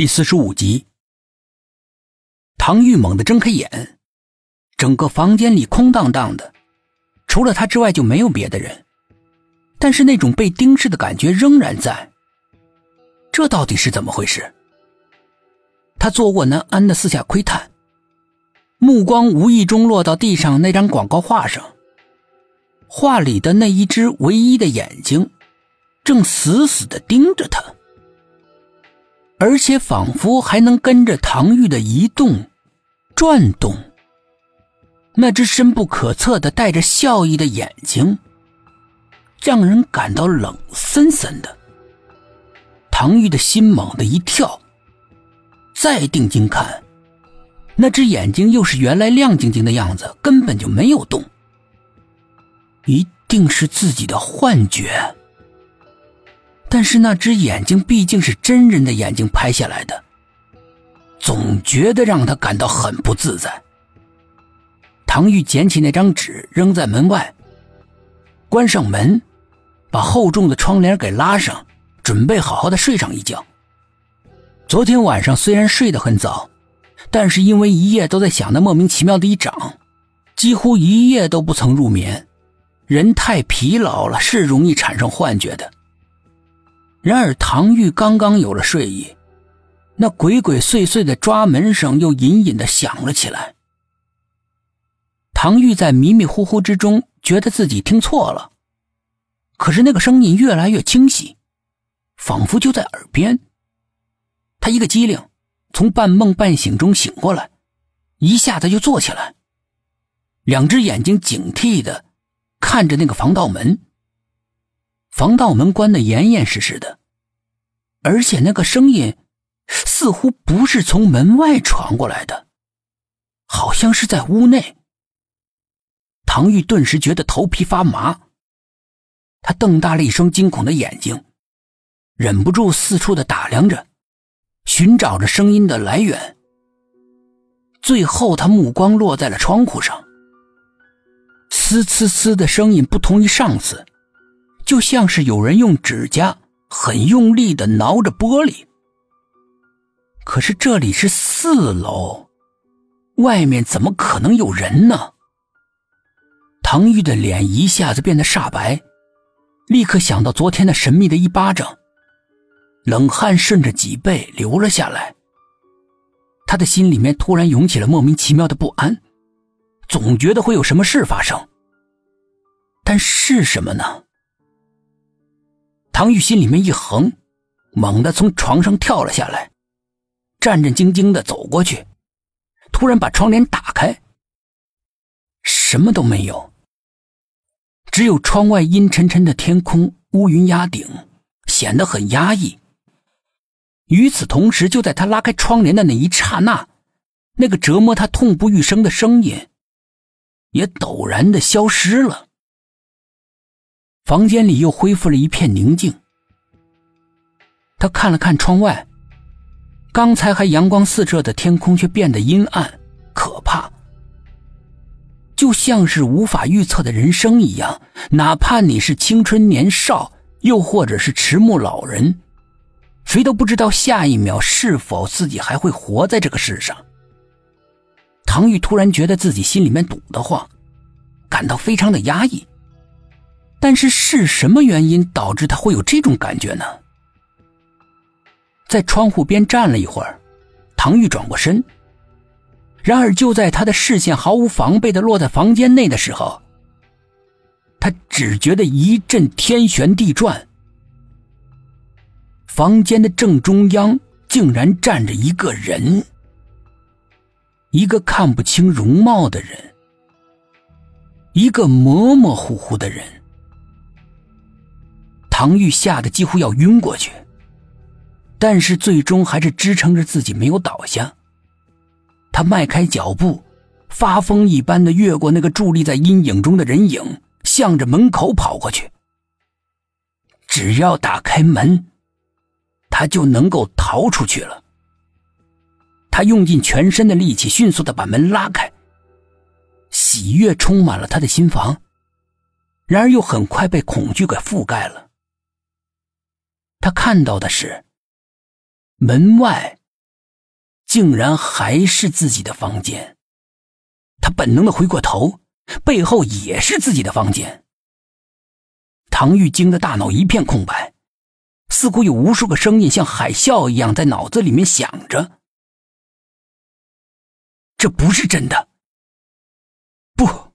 第四十五集，唐玉猛地睁开眼，整个房间里空荡荡的，除了他之外就没有别的人。但是那种被盯视的感觉仍然在。这到底是怎么回事？他坐卧难安的四下窥探，目光无意中落到地上那张广告画上，画里的那一只唯一的眼睛，正死死的盯着他。而且仿佛还能跟着唐玉的移动、转动。那只深不可测的、带着笑意的眼睛，让人感到冷森森的。唐玉的心猛地一跳，再定睛看，那只眼睛又是原来亮晶晶的样子，根本就没有动。一定是自己的幻觉。但是那只眼睛毕竟是真人的眼睛拍下来的，总觉得让他感到很不自在。唐玉捡起那张纸扔在门外，关上门，把厚重的窗帘给拉上，准备好好的睡上一觉。昨天晚上虽然睡得很早，但是因为一夜都在想那莫名其妙的一掌，几乎一夜都不曾入眠。人太疲劳了，是容易产生幻觉的。然而，唐玉刚刚有了睡意，那鬼鬼祟祟的抓门声又隐隐的响了起来。唐玉在迷迷糊糊之中，觉得自己听错了，可是那个声音越来越清晰，仿佛就在耳边。他一个机灵，从半梦半醒中醒过来，一下子就坐起来，两只眼睛警惕的看着那个防盗门。防盗门关得严严实实的，而且那个声音似乎不是从门外传过来的，好像是在屋内。唐玉顿时觉得头皮发麻，他瞪大了一双惊恐的眼睛，忍不住四处的打量着，寻找着声音的来源。最后，他目光落在了窗户上，呲呲呲的声音不同于上次。就像是有人用指甲很用力的挠着玻璃。可是这里是四楼，外面怎么可能有人呢？唐玉的脸一下子变得煞白，立刻想到昨天那神秘的一巴掌，冷汗顺着脊背流了下来。他的心里面突然涌起了莫名其妙的不安，总觉得会有什么事发生，但是什么呢？唐玉心里面一横，猛地从床上跳了下来，战战兢兢的走过去，突然把窗帘打开，什么都没有，只有窗外阴沉沉的天空，乌云压顶，显得很压抑。与此同时，就在他拉开窗帘的那一刹那，那个折磨他痛不欲生的声音，也陡然的消失了。房间里又恢复了一片宁静。他看了看窗外，刚才还阳光四射的天空却变得阴暗可怕，就像是无法预测的人生一样。哪怕你是青春年少，又或者是迟暮老人，谁都不知道下一秒是否自己还会活在这个世上。唐玉突然觉得自己心里面堵得慌，感到非常的压抑。但是是什么原因导致他会有这种感觉呢？在窗户边站了一会儿，唐玉转过身。然而就在他的视线毫无防备的落在房间内的时候，他只觉得一阵天旋地转。房间的正中央竟然站着一个人，一个看不清容貌的人，一个模模糊糊的人。唐玉吓得几乎要晕过去，但是最终还是支撑着自己没有倒下。他迈开脚步，发疯一般的越过那个伫立在阴影中的人影，向着门口跑过去。只要打开门，他就能够逃出去了。他用尽全身的力气，迅速的把门拉开。喜悦充满了他的心房，然而又很快被恐惧给覆盖了。他看到的是，门外竟然还是自己的房间。他本能的回过头，背后也是自己的房间。唐玉惊的大脑一片空白，似乎有无数个声音像海啸一样在脑子里面响着。这不是真的，不。